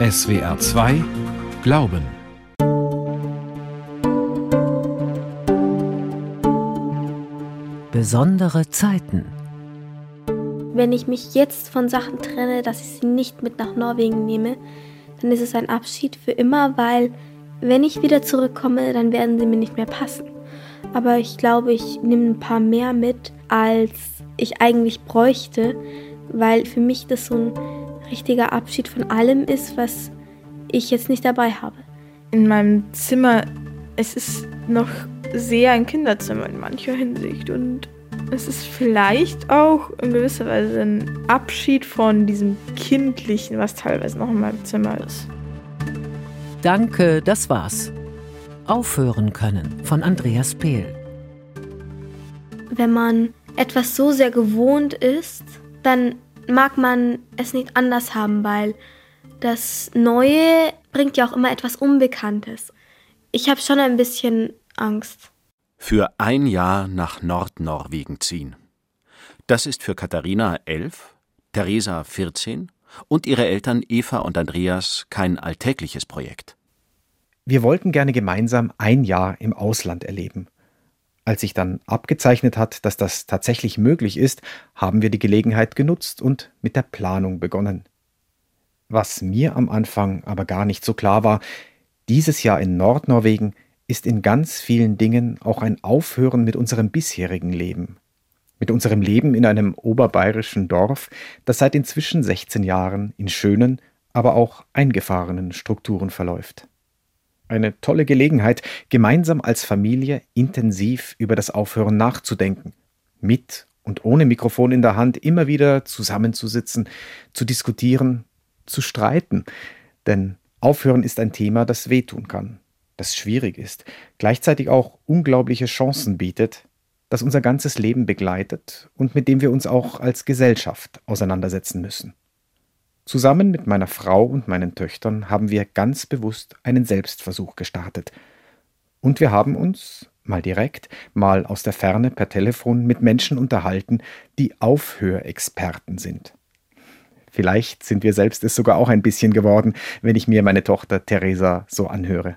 SWR 2 Glauben. Besondere Zeiten. Wenn ich mich jetzt von Sachen trenne, dass ich sie nicht mit nach Norwegen nehme, dann ist es ein Abschied für immer, weil wenn ich wieder zurückkomme, dann werden sie mir nicht mehr passen. Aber ich glaube, ich nehme ein paar mehr mit, als ich eigentlich bräuchte, weil für mich das so ein richtiger Abschied von allem ist, was ich jetzt nicht dabei habe. In meinem Zimmer, es ist noch sehr ein Kinderzimmer in mancher Hinsicht und es ist vielleicht auch in gewisser Weise ein Abschied von diesem Kindlichen, was teilweise noch in meinem Zimmer ist. Danke, das war's. Aufhören können von Andreas Pehl. Wenn man etwas so sehr gewohnt ist, dann mag man es nicht anders haben, weil das Neue bringt ja auch immer etwas Unbekanntes. Ich habe schon ein bisschen Angst. Für ein Jahr nach Nordnorwegen ziehen. Das ist für Katharina elf, Theresa 14 und ihre Eltern Eva und Andreas kein alltägliches Projekt. Wir wollten gerne gemeinsam ein Jahr im Ausland erleben. Als sich dann abgezeichnet hat, dass das tatsächlich möglich ist, haben wir die Gelegenheit genutzt und mit der Planung begonnen. Was mir am Anfang aber gar nicht so klar war, dieses Jahr in Nordnorwegen ist in ganz vielen Dingen auch ein Aufhören mit unserem bisherigen Leben. Mit unserem Leben in einem oberbayerischen Dorf, das seit inzwischen 16 Jahren in schönen, aber auch eingefahrenen Strukturen verläuft. Eine tolle Gelegenheit, gemeinsam als Familie intensiv über das Aufhören nachzudenken, mit und ohne Mikrofon in der Hand immer wieder zusammenzusitzen, zu diskutieren, zu streiten. Denn Aufhören ist ein Thema, das wehtun kann, das schwierig ist, gleichzeitig auch unglaubliche Chancen bietet, das unser ganzes Leben begleitet und mit dem wir uns auch als Gesellschaft auseinandersetzen müssen. Zusammen mit meiner Frau und meinen Töchtern haben wir ganz bewusst einen Selbstversuch gestartet. Und wir haben uns, mal direkt, mal aus der Ferne per Telefon mit Menschen unterhalten, die Aufhörexperten sind. Vielleicht sind wir selbst es sogar auch ein bisschen geworden, wenn ich mir meine Tochter Theresa so anhöre.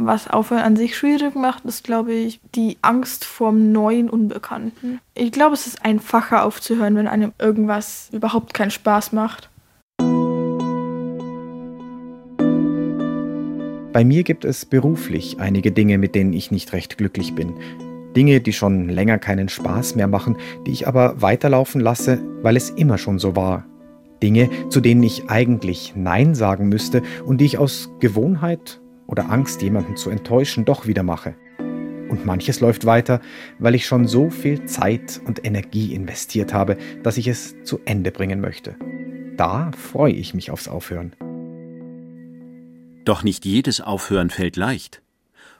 Was Aufhören an sich schwierig macht, ist, glaube ich, die Angst vorm neuen Unbekannten. Ich glaube, es ist einfacher aufzuhören, wenn einem irgendwas überhaupt keinen Spaß macht. Bei mir gibt es beruflich einige Dinge, mit denen ich nicht recht glücklich bin. Dinge, die schon länger keinen Spaß mehr machen, die ich aber weiterlaufen lasse, weil es immer schon so war. Dinge, zu denen ich eigentlich Nein sagen müsste und die ich aus Gewohnheit oder Angst, jemanden zu enttäuschen, doch wieder mache. Und manches läuft weiter, weil ich schon so viel Zeit und Energie investiert habe, dass ich es zu Ende bringen möchte. Da freue ich mich aufs Aufhören. Doch nicht jedes Aufhören fällt leicht.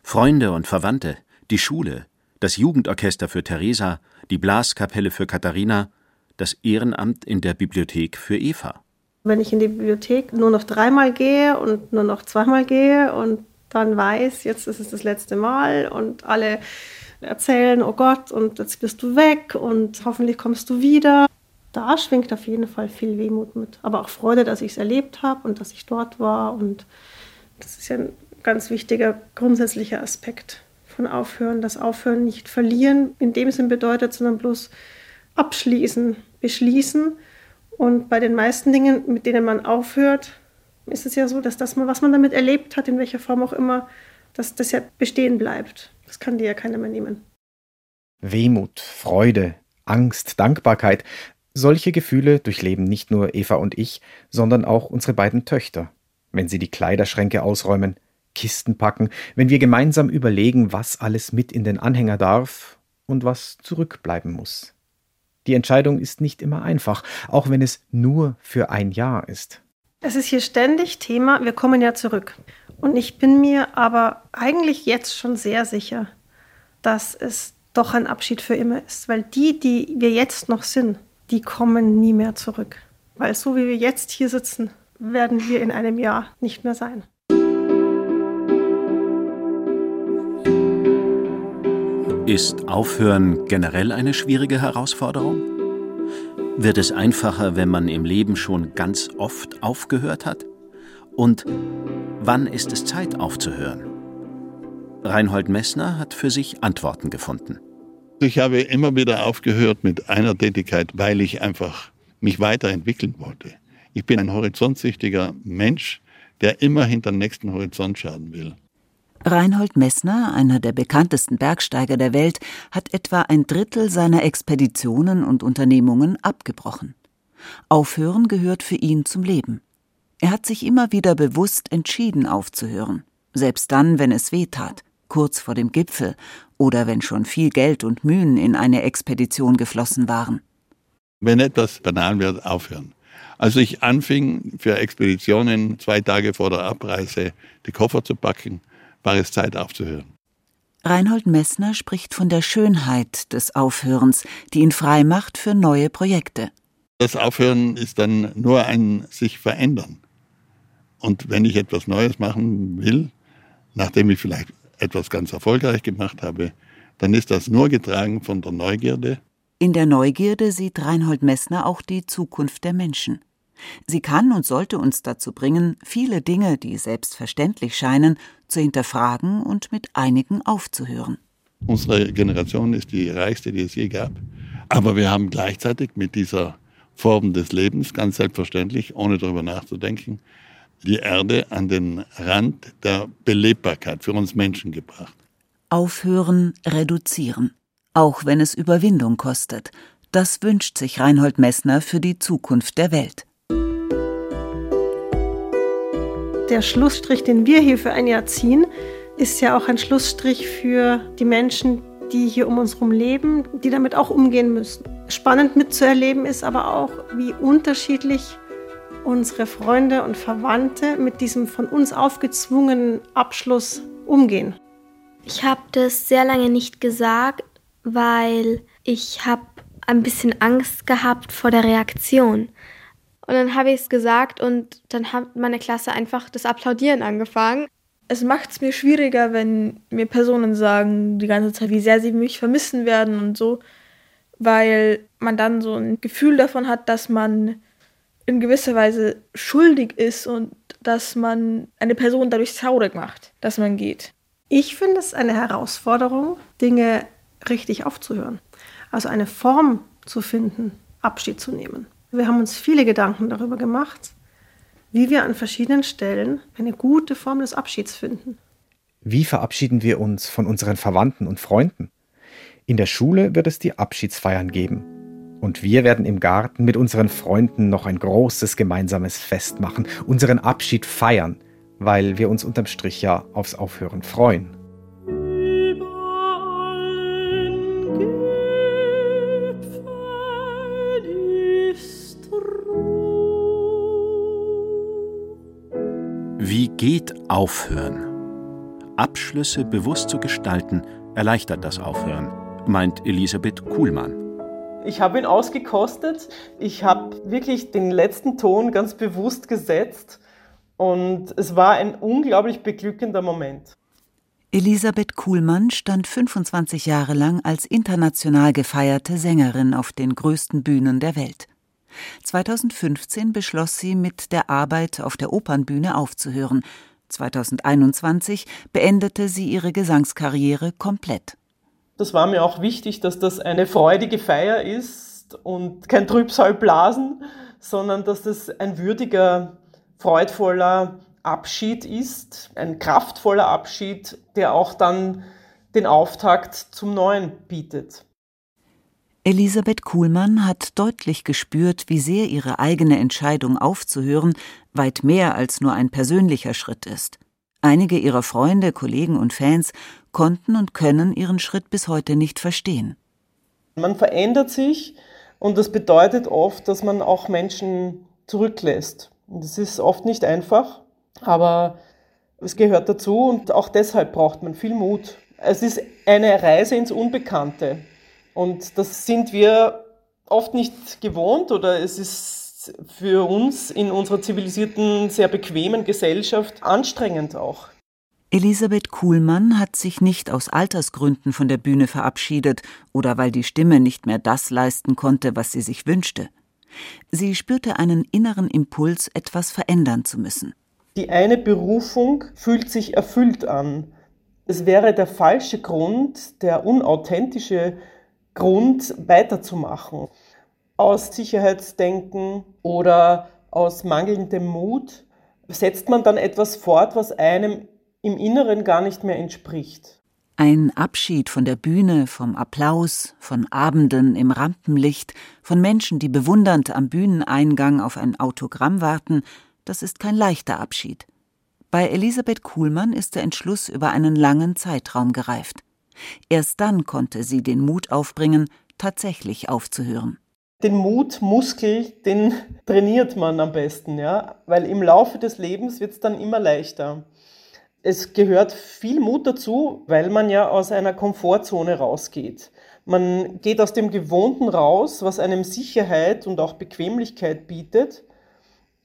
Freunde und Verwandte, die Schule, das Jugendorchester für Theresa, die Blaskapelle für Katharina, das Ehrenamt in der Bibliothek für Eva. Wenn ich in die Bibliothek nur noch dreimal gehe und nur noch zweimal gehe und dann weiß, jetzt ist es das letzte Mal und alle erzählen, oh Gott, und jetzt bist du weg und hoffentlich kommst du wieder. Da schwingt auf jeden Fall viel Wehmut mit, aber auch Freude, dass ich es erlebt habe und dass ich dort war und das ist ja ein ganz wichtiger grundsätzlicher Aspekt von Aufhören. Das Aufhören nicht verlieren in dem Sinn bedeutet, sondern bloß abschließen, beschließen. Und bei den meisten Dingen, mit denen man aufhört, ist es ja so, dass das, was man damit erlebt hat, in welcher Form auch immer, dass das ja bestehen bleibt. Das kann dir ja keiner mehr nehmen. Wehmut, Freude, Angst, Dankbarkeit, solche Gefühle durchleben nicht nur Eva und ich, sondern auch unsere beiden Töchter wenn sie die Kleiderschränke ausräumen, Kisten packen, wenn wir gemeinsam überlegen, was alles mit in den Anhänger darf und was zurückbleiben muss. Die Entscheidung ist nicht immer einfach, auch wenn es nur für ein Jahr ist. Es ist hier ständig Thema, wir kommen ja zurück. Und ich bin mir aber eigentlich jetzt schon sehr sicher, dass es doch ein Abschied für immer ist, weil die, die wir jetzt noch sind, die kommen nie mehr zurück. Weil so wie wir jetzt hier sitzen, werden wir in einem Jahr nicht mehr sein. Ist Aufhören generell eine schwierige Herausforderung? Wird es einfacher, wenn man im Leben schon ganz oft aufgehört hat? Und wann ist es Zeit aufzuhören? Reinhold Messner hat für sich Antworten gefunden. Ich habe immer wieder aufgehört mit einer Tätigkeit, weil ich einfach mich weiterentwickeln wollte. Ich bin ein horizontsüchtiger Mensch, der immer hinter den nächsten Horizont schauen will. Reinhold Messner, einer der bekanntesten Bergsteiger der Welt, hat etwa ein Drittel seiner Expeditionen und Unternehmungen abgebrochen. Aufhören gehört für ihn zum Leben. Er hat sich immer wieder bewusst entschieden aufzuhören, selbst dann, wenn es weh tat, kurz vor dem Gipfel oder wenn schon viel Geld und Mühen in eine Expedition geflossen waren. Wenn etwas banal wird, aufhören. Als ich anfing, für Expeditionen zwei Tage vor der Abreise die Koffer zu packen, war es Zeit aufzuhören. Reinhold Messner spricht von der Schönheit des Aufhörens, die ihn frei macht für neue Projekte. Das Aufhören ist dann nur ein sich verändern. Und wenn ich etwas Neues machen will, nachdem ich vielleicht etwas ganz erfolgreich gemacht habe, dann ist das nur getragen von der Neugierde. In der Neugierde sieht Reinhold Messner auch die Zukunft der Menschen. Sie kann und sollte uns dazu bringen, viele Dinge, die selbstverständlich scheinen, zu hinterfragen und mit einigen aufzuhören. Unsere Generation ist die reichste, die es je gab. Aber wir haben gleichzeitig mit dieser Form des Lebens, ganz selbstverständlich, ohne darüber nachzudenken, die Erde an den Rand der Belebbarkeit für uns Menschen gebracht. Aufhören, reduzieren. Auch wenn es Überwindung kostet. Das wünscht sich Reinhold Messner für die Zukunft der Welt. Der Schlussstrich, den wir hier für ein Jahr ziehen, ist ja auch ein Schlussstrich für die Menschen, die hier um uns herum leben, die damit auch umgehen müssen. Spannend mitzuerleben ist aber auch, wie unterschiedlich unsere Freunde und Verwandte mit diesem von uns aufgezwungenen Abschluss umgehen. Ich habe das sehr lange nicht gesagt, weil ich habe ein bisschen Angst gehabt vor der Reaktion. Und dann habe ich es gesagt und dann hat meine Klasse einfach das Applaudieren angefangen. Es macht es mir schwieriger, wenn mir Personen sagen die ganze Zeit, wie sehr sie mich vermissen werden und so, weil man dann so ein Gefühl davon hat, dass man in gewisser Weise schuldig ist und dass man eine Person dadurch traurig macht, dass man geht. Ich finde es eine Herausforderung, Dinge richtig aufzuhören. Also eine Form zu finden, Abschied zu nehmen. Wir haben uns viele Gedanken darüber gemacht, wie wir an verschiedenen Stellen eine gute Form des Abschieds finden. Wie verabschieden wir uns von unseren Verwandten und Freunden? In der Schule wird es die Abschiedsfeiern geben. Und wir werden im Garten mit unseren Freunden noch ein großes gemeinsames Fest machen, unseren Abschied feiern, weil wir uns unterm Strich ja aufs Aufhören freuen. Geht Aufhören? Abschlüsse bewusst zu gestalten, erleichtert das Aufhören, meint Elisabeth Kuhlmann. Ich habe ihn ausgekostet. Ich habe wirklich den letzten Ton ganz bewusst gesetzt und es war ein unglaublich beglückender Moment. Elisabeth Kuhlmann stand 25 Jahre lang als international gefeierte Sängerin auf den größten Bühnen der Welt. 2015 beschloss sie, mit der Arbeit auf der Opernbühne aufzuhören. 2021 beendete sie ihre Gesangskarriere komplett. Das war mir auch wichtig, dass das eine freudige Feier ist und kein Trübsalblasen, sondern dass das ein würdiger, freudvoller Abschied ist, ein kraftvoller Abschied, der auch dann den Auftakt zum Neuen bietet. Elisabeth Kuhlmann hat deutlich gespürt, wie sehr ihre eigene Entscheidung aufzuhören weit mehr als nur ein persönlicher Schritt ist. Einige ihrer Freunde, Kollegen und Fans konnten und können ihren Schritt bis heute nicht verstehen. Man verändert sich und das bedeutet oft, dass man auch Menschen zurücklässt. Das ist oft nicht einfach, aber es gehört dazu und auch deshalb braucht man viel Mut. Es ist eine Reise ins Unbekannte. Und das sind wir oft nicht gewohnt oder es ist für uns in unserer zivilisierten, sehr bequemen Gesellschaft anstrengend auch. Elisabeth Kuhlmann hat sich nicht aus Altersgründen von der Bühne verabschiedet oder weil die Stimme nicht mehr das leisten konnte, was sie sich wünschte. Sie spürte einen inneren Impuls, etwas verändern zu müssen. Die eine Berufung fühlt sich erfüllt an. Es wäre der falsche Grund, der unauthentische Grund, weiterzumachen. Aus Sicherheitsdenken oder aus mangelndem Mut setzt man dann etwas fort, was einem im Inneren gar nicht mehr entspricht. Ein Abschied von der Bühne, vom Applaus, von Abenden im Rampenlicht, von Menschen, die bewundernd am Bühneneingang auf ein Autogramm warten, das ist kein leichter Abschied. Bei Elisabeth Kuhlmann ist der Entschluss über einen langen Zeitraum gereift. Erst dann konnte sie den Mut aufbringen, tatsächlich aufzuhören. Den Mutmuskel, den trainiert man am besten, ja, weil im Laufe des Lebens wird es dann immer leichter. Es gehört viel Mut dazu, weil man ja aus einer Komfortzone rausgeht. Man geht aus dem Gewohnten raus, was einem Sicherheit und auch Bequemlichkeit bietet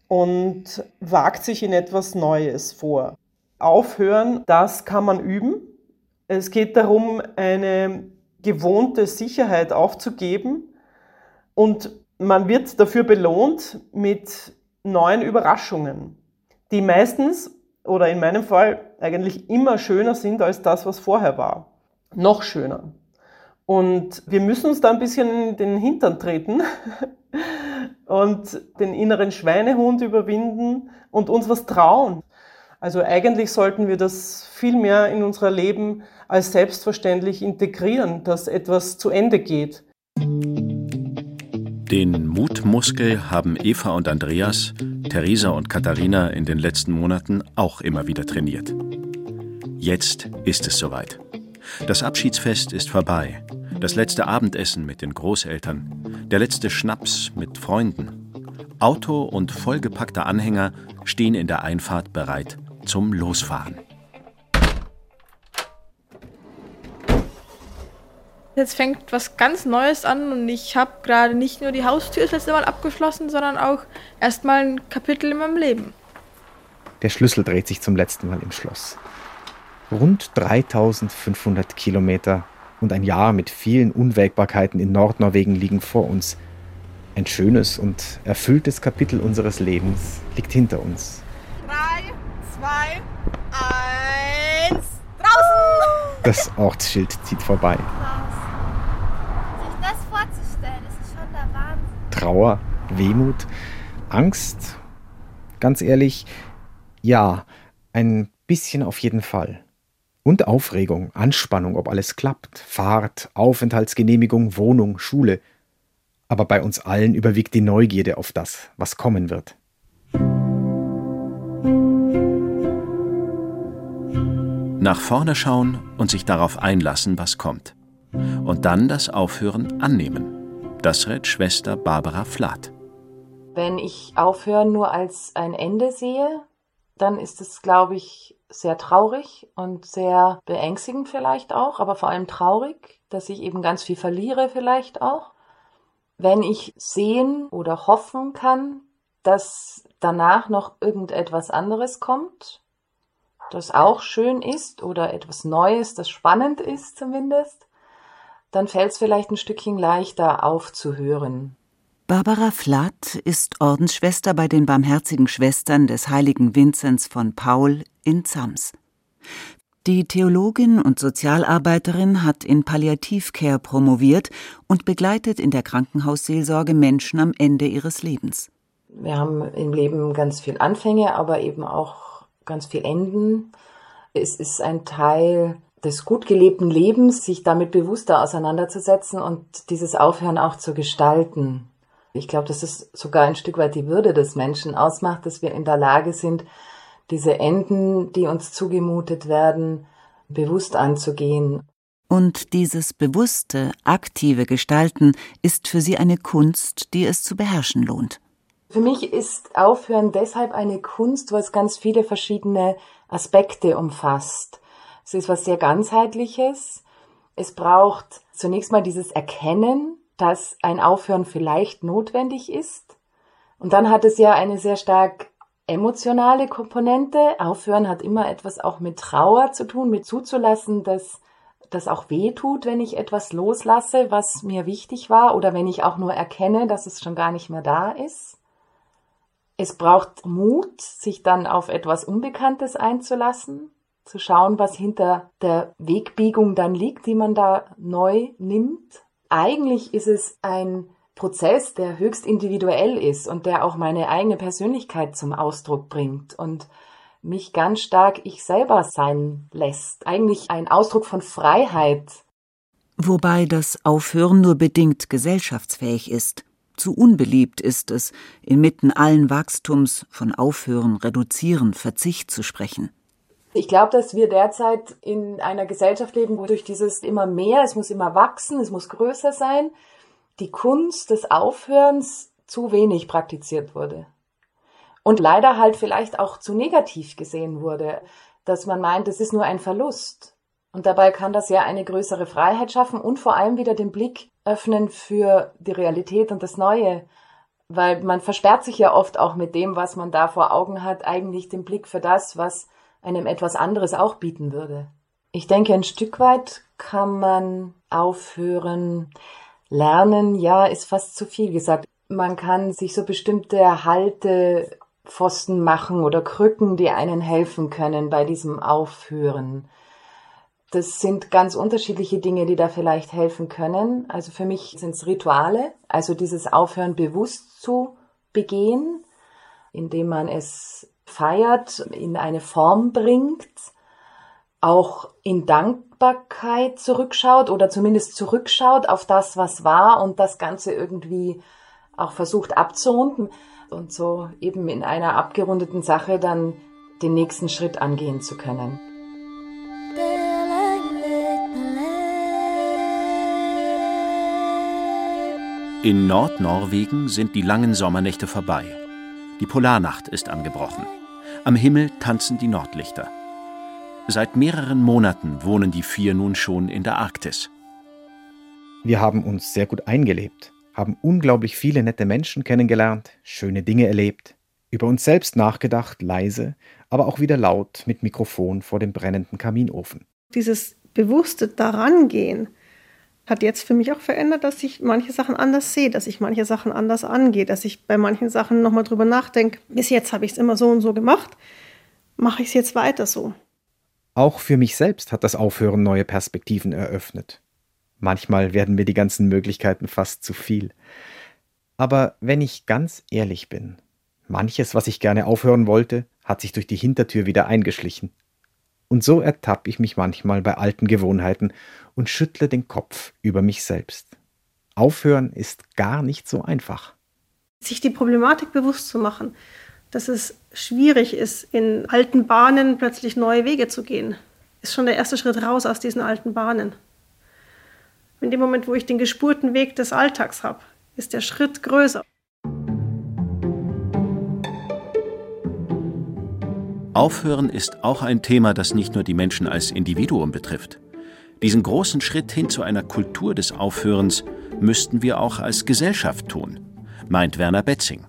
und wagt sich in etwas Neues vor. Aufhören, das kann man üben. Es geht darum, eine gewohnte Sicherheit aufzugeben und man wird dafür belohnt mit neuen Überraschungen, die meistens oder in meinem Fall eigentlich immer schöner sind als das, was vorher war. Noch schöner. Und wir müssen uns da ein bisschen in den Hintern treten und den inneren Schweinehund überwinden und uns was trauen. Also eigentlich sollten wir das viel mehr in unser Leben als selbstverständlich integrieren, dass etwas zu Ende geht. Den Mutmuskel haben Eva und Andreas, Theresa und Katharina in den letzten Monaten auch immer wieder trainiert. Jetzt ist es soweit. Das Abschiedsfest ist vorbei. Das letzte Abendessen mit den Großeltern. Der letzte Schnaps mit Freunden. Auto und vollgepackter Anhänger stehen in der Einfahrt bereit zum Losfahren. Jetzt fängt was ganz Neues an und ich habe gerade nicht nur die Haustür das letzte Mal abgeschlossen, sondern auch erstmal ein Kapitel in meinem Leben. Der Schlüssel dreht sich zum letzten Mal im Schloss. Rund 3500 Kilometer und ein Jahr mit vielen Unwägbarkeiten in Nordnorwegen liegen vor uns. Ein schönes und erfülltes Kapitel unseres Lebens liegt hinter uns. Das Ortsschild zieht vorbei. Trauer, Wehmut, Angst? Ganz ehrlich, ja, ein bisschen auf jeden Fall. Und Aufregung, Anspannung, ob alles klappt, Fahrt, Aufenthaltsgenehmigung, Wohnung, Schule. Aber bei uns allen überwiegt die Neugierde auf das, was kommen wird. Nach vorne schauen und sich darauf einlassen, was kommt. Und dann das Aufhören annehmen. Das rät Schwester Barbara Flath. Wenn ich Aufhören nur als ein Ende sehe, dann ist es, glaube ich, sehr traurig und sehr beängstigend vielleicht auch, aber vor allem traurig, dass ich eben ganz viel verliere vielleicht auch. Wenn ich sehen oder hoffen kann, dass danach noch irgendetwas anderes kommt, das auch schön ist oder etwas Neues, das spannend ist zumindest, dann fällt es vielleicht ein Stückchen leichter aufzuhören. Barbara Flatt ist Ordensschwester bei den Barmherzigen Schwestern des heiligen Vinzenz von Paul in Zams. Die Theologin und Sozialarbeiterin hat in Palliativcare promoviert und begleitet in der Krankenhausseelsorge Menschen am Ende ihres Lebens. Wir haben im Leben ganz viel Anfänge, aber eben auch ganz viel Enden. Es ist ein Teil des gut gelebten Lebens, sich damit bewusster auseinanderzusetzen und dieses Aufhören auch zu gestalten. Ich glaube, dass es sogar ein Stück weit die Würde des Menschen ausmacht, dass wir in der Lage sind, diese Enden, die uns zugemutet werden, bewusst anzugehen. Und dieses bewusste, aktive Gestalten ist für sie eine Kunst, die es zu beherrschen lohnt. Für mich ist Aufhören deshalb eine Kunst, es ganz viele verschiedene Aspekte umfasst. Es ist was sehr ganzheitliches. Es braucht zunächst mal dieses Erkennen, dass ein Aufhören vielleicht notwendig ist. Und dann hat es ja eine sehr stark emotionale Komponente. Aufhören hat immer etwas auch mit Trauer zu tun, mit zuzulassen, dass das auch weh tut, wenn ich etwas loslasse, was mir wichtig war, oder wenn ich auch nur erkenne, dass es schon gar nicht mehr da ist. Es braucht Mut, sich dann auf etwas Unbekanntes einzulassen, zu schauen, was hinter der Wegbiegung dann liegt, die man da neu nimmt. Eigentlich ist es ein Prozess, der höchst individuell ist und der auch meine eigene Persönlichkeit zum Ausdruck bringt und mich ganz stark ich selber sein lässt. Eigentlich ein Ausdruck von Freiheit. Wobei das Aufhören nur bedingt gesellschaftsfähig ist. Zu unbeliebt ist es, inmitten allen Wachstums von Aufhören, Reduzieren, Verzicht zu sprechen. Ich glaube, dass wir derzeit in einer Gesellschaft leben, wo durch dieses immer mehr, es muss immer wachsen, es muss größer sein, die Kunst des Aufhörens zu wenig praktiziert wurde. Und leider halt vielleicht auch zu negativ gesehen wurde, dass man meint, es ist nur ein Verlust. Und dabei kann das ja eine größere Freiheit schaffen und vor allem wieder den Blick öffnen für die Realität und das Neue. Weil man versperrt sich ja oft auch mit dem, was man da vor Augen hat, eigentlich den Blick für das, was einem etwas anderes auch bieten würde. Ich denke, ein Stück weit kann man aufhören, lernen, ja, ist fast zu viel gesagt. Man kann sich so bestimmte Haltepfosten machen oder Krücken, die einen helfen können bei diesem Aufhören. Das sind ganz unterschiedliche Dinge, die da vielleicht helfen können. Also für mich sind es Rituale, also dieses Aufhören bewusst zu begehen, indem man es feiert, in eine Form bringt, auch in Dankbarkeit zurückschaut oder zumindest zurückschaut auf das, was war und das Ganze irgendwie auch versucht abzurunden und so eben in einer abgerundeten Sache dann den nächsten Schritt angehen zu können. In Nordnorwegen sind die langen Sommernächte vorbei. Die Polarnacht ist angebrochen. Am Himmel tanzen die Nordlichter. Seit mehreren Monaten wohnen die vier nun schon in der Arktis. Wir haben uns sehr gut eingelebt, haben unglaublich viele nette Menschen kennengelernt, schöne Dinge erlebt, über uns selbst nachgedacht, leise, aber auch wieder laut mit Mikrofon vor dem brennenden Kaminofen. Dieses bewusste Darangehen hat jetzt für mich auch verändert, dass ich manche Sachen anders sehe, dass ich manche Sachen anders angehe, dass ich bei manchen Sachen nochmal drüber nachdenke. Bis jetzt habe ich es immer so und so gemacht, mache ich es jetzt weiter so. Auch für mich selbst hat das Aufhören neue Perspektiven eröffnet. Manchmal werden mir die ganzen Möglichkeiten fast zu viel. Aber wenn ich ganz ehrlich bin, manches, was ich gerne aufhören wollte, hat sich durch die Hintertür wieder eingeschlichen. Und so ertappe ich mich manchmal bei alten Gewohnheiten und schüttle den Kopf über mich selbst. Aufhören ist gar nicht so einfach. Sich die Problematik bewusst zu machen, dass es schwierig ist, in alten Bahnen plötzlich neue Wege zu gehen, ist schon der erste Schritt raus aus diesen alten Bahnen. In dem Moment, wo ich den gespurten Weg des Alltags habe, ist der Schritt größer. Aufhören ist auch ein Thema, das nicht nur die Menschen als Individuum betrifft. Diesen großen Schritt hin zu einer Kultur des Aufhörens müssten wir auch als Gesellschaft tun, meint Werner Betzing.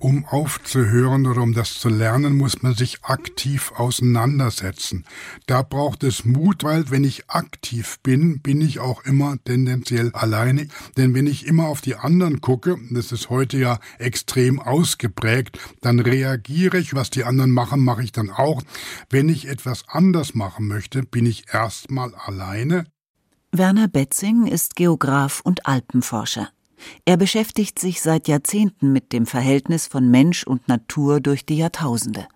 Um aufzuhören oder um das zu lernen, muss man sich aktiv auseinandersetzen. Da braucht es Mut, weil wenn ich aktiv bin, bin ich auch immer tendenziell alleine. Denn wenn ich immer auf die anderen gucke, das ist heute ja extrem ausgeprägt, dann reagiere ich, was die anderen machen, mache ich dann auch. Wenn ich etwas anders machen möchte, bin ich erstmal alleine. Werner Betzing ist Geograf und Alpenforscher. Er beschäftigt sich seit Jahrzehnten mit dem Verhältnis von Mensch und Natur durch die Jahrtausende.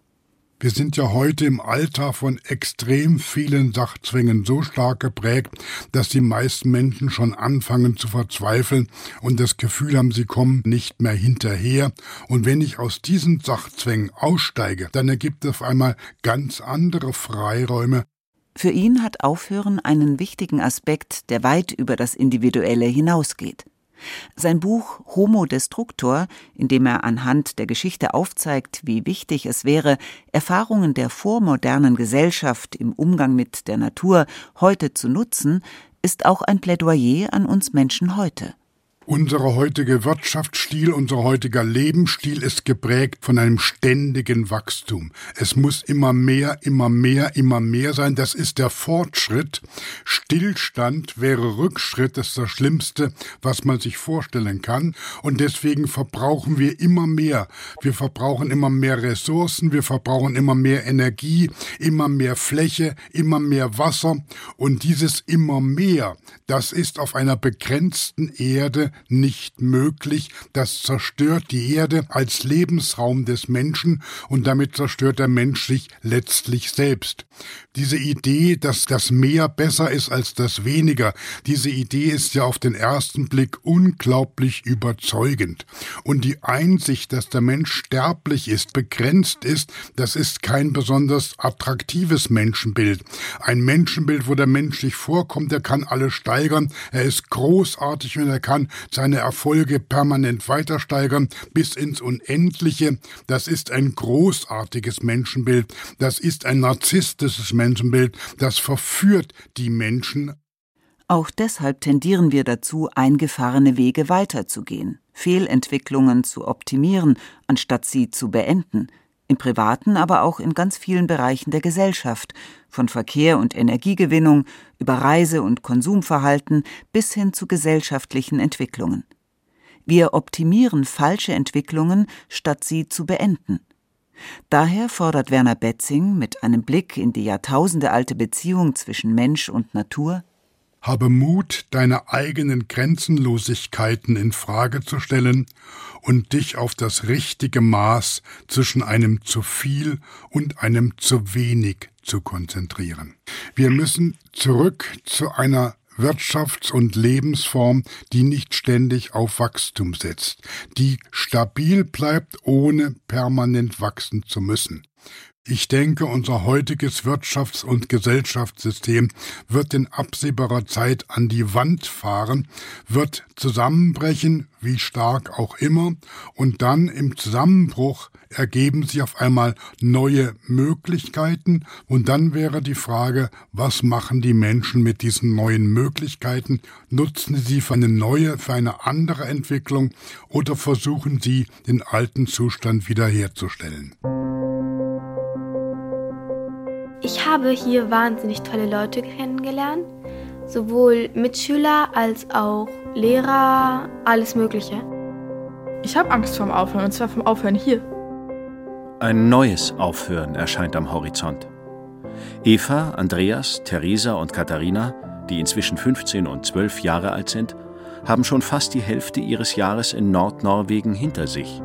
Wir sind ja heute im Alter von extrem vielen Sachzwängen so stark geprägt, dass die meisten Menschen schon anfangen zu verzweifeln und das Gefühl haben, sie kommen nicht mehr hinterher. Und wenn ich aus diesen Sachzwängen aussteige, dann ergibt es auf einmal ganz andere Freiräume. Für ihn hat Aufhören einen wichtigen Aspekt, der weit über das Individuelle hinausgeht. Sein Buch Homo Destructor, in dem er anhand der Geschichte aufzeigt, wie wichtig es wäre, Erfahrungen der vormodernen Gesellschaft im Umgang mit der Natur heute zu nutzen, ist auch ein Plädoyer an uns Menschen heute. Unser heutiger Wirtschaftsstil, unser heutiger Lebensstil ist geprägt von einem ständigen Wachstum. Es muss immer mehr, immer mehr, immer mehr sein. Das ist der Fortschritt. Stillstand wäre Rückschritt. Das ist das Schlimmste, was man sich vorstellen kann. Und deswegen verbrauchen wir immer mehr. Wir verbrauchen immer mehr Ressourcen. Wir verbrauchen immer mehr Energie, immer mehr Fläche, immer mehr Wasser. Und dieses immer mehr, das ist auf einer begrenzten Erde nicht möglich. Das zerstört die Erde als Lebensraum des Menschen und damit zerstört der Mensch sich letztlich selbst. Diese Idee, dass das Mehr besser ist als das Weniger, diese Idee ist ja auf den ersten Blick unglaublich überzeugend. Und die Einsicht, dass der Mensch sterblich ist, begrenzt ist, das ist kein besonders attraktives Menschenbild. Ein Menschenbild, wo der Mensch sich vorkommt, er kann alles steigern, er ist großartig und er kann seine Erfolge permanent weiter steigern bis ins Unendliche. Das ist ein großartiges Menschenbild. Das ist ein narzisstisches Menschenbild. Das verführt die Menschen. Auch deshalb tendieren wir dazu, eingefahrene Wege weiterzugehen, Fehlentwicklungen zu optimieren, anstatt sie zu beenden – im privaten, aber auch in ganz vielen Bereichen der Gesellschaft, von Verkehr und Energiegewinnung über Reise- und Konsumverhalten bis hin zu gesellschaftlichen Entwicklungen. Wir optimieren falsche Entwicklungen, statt sie zu beenden. Daher fordert Werner Betzing mit einem Blick in die jahrtausendealte Beziehung zwischen Mensch und Natur habe Mut, deine eigenen Grenzenlosigkeiten in Frage zu stellen und dich auf das richtige Maß zwischen einem zu viel und einem zu wenig zu konzentrieren. Wir müssen zurück zu einer Wirtschafts- und Lebensform, die nicht ständig auf Wachstum setzt, die stabil bleibt, ohne permanent wachsen zu müssen. Ich denke, unser heutiges Wirtschafts- und Gesellschaftssystem wird in absehbarer Zeit an die Wand fahren, wird zusammenbrechen, wie stark auch immer, und dann im Zusammenbruch ergeben sich auf einmal neue Möglichkeiten, und dann wäre die Frage, was machen die Menschen mit diesen neuen Möglichkeiten? Nutzen sie für eine neue, für eine andere Entwicklung oder versuchen sie, den alten Zustand wiederherzustellen? Ich habe hier wahnsinnig tolle Leute kennengelernt, sowohl Mitschüler als auch Lehrer, alles Mögliche. Ich habe Angst vorm Aufhören, und zwar vom Aufhören hier. Ein neues Aufhören erscheint am Horizont. Eva, Andreas, Theresa und Katharina, die inzwischen 15 und 12 Jahre alt sind, haben schon fast die Hälfte ihres Jahres in Nordnorwegen hinter sich.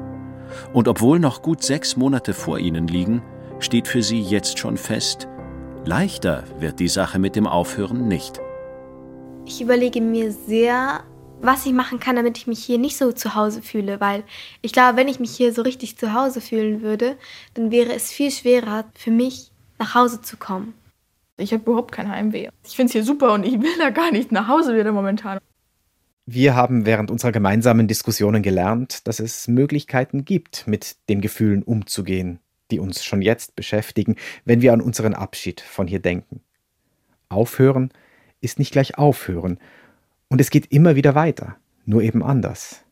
Und obwohl noch gut sechs Monate vor ihnen liegen, steht für sie jetzt schon fest, leichter wird die Sache mit dem Aufhören nicht. Ich überlege mir sehr, was ich machen kann, damit ich mich hier nicht so zu Hause fühle, weil ich glaube, wenn ich mich hier so richtig zu Hause fühlen würde, dann wäre es viel schwerer für mich, nach Hause zu kommen. Ich habe überhaupt kein Heimweh. Ich finde es hier super und ich will da gar nicht nach Hause wieder momentan. Wir haben während unserer gemeinsamen Diskussionen gelernt, dass es Möglichkeiten gibt, mit den Gefühlen umzugehen, die uns schon jetzt beschäftigen, wenn wir an unseren Abschied von hier denken. Aufhören ist nicht gleich aufhören, und es geht immer wieder weiter, nur eben anders.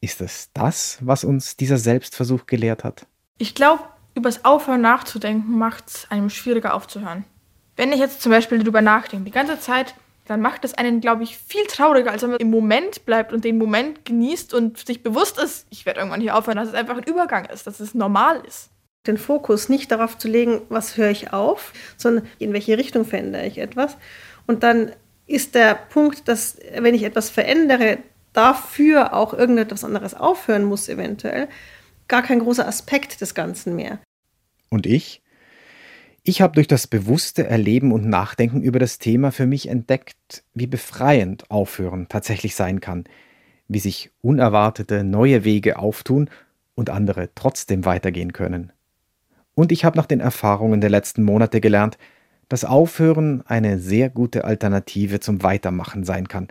Ist es das, was uns dieser Selbstversuch gelehrt hat? Ich glaube, übers Aufhören nachzudenken macht es einem schwieriger aufzuhören. Wenn ich jetzt zum Beispiel darüber nachdenke, die ganze Zeit, dann macht es einen, glaube ich, viel trauriger, als wenn man im Moment bleibt und den Moment genießt und sich bewusst ist, ich werde irgendwann hier aufhören, dass es einfach ein Übergang ist, dass es normal ist den Fokus nicht darauf zu legen, was höre ich auf, sondern in welche Richtung verändere ich etwas. Und dann ist der Punkt, dass wenn ich etwas verändere, dafür auch irgendetwas anderes aufhören muss, eventuell, gar kein großer Aspekt des Ganzen mehr. Und ich? Ich habe durch das bewusste Erleben und Nachdenken über das Thema für mich entdeckt, wie befreiend Aufhören tatsächlich sein kann, wie sich unerwartete neue Wege auftun und andere trotzdem weitergehen können. Und ich habe nach den Erfahrungen der letzten Monate gelernt, dass Aufhören eine sehr gute Alternative zum Weitermachen sein kann,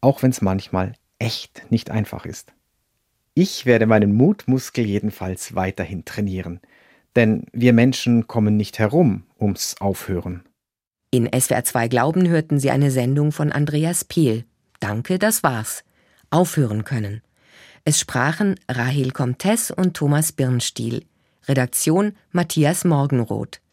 auch wenn es manchmal echt nicht einfach ist. Ich werde meinen Mutmuskel jedenfalls weiterhin trainieren, denn wir Menschen kommen nicht herum ums Aufhören. In SWR 2 Glauben hörten Sie eine Sendung von Andreas Pehl. Danke, das war's. Aufhören können. Es sprachen Rahel Comtes und Thomas Birnstiel. Redaktion Matthias Morgenroth.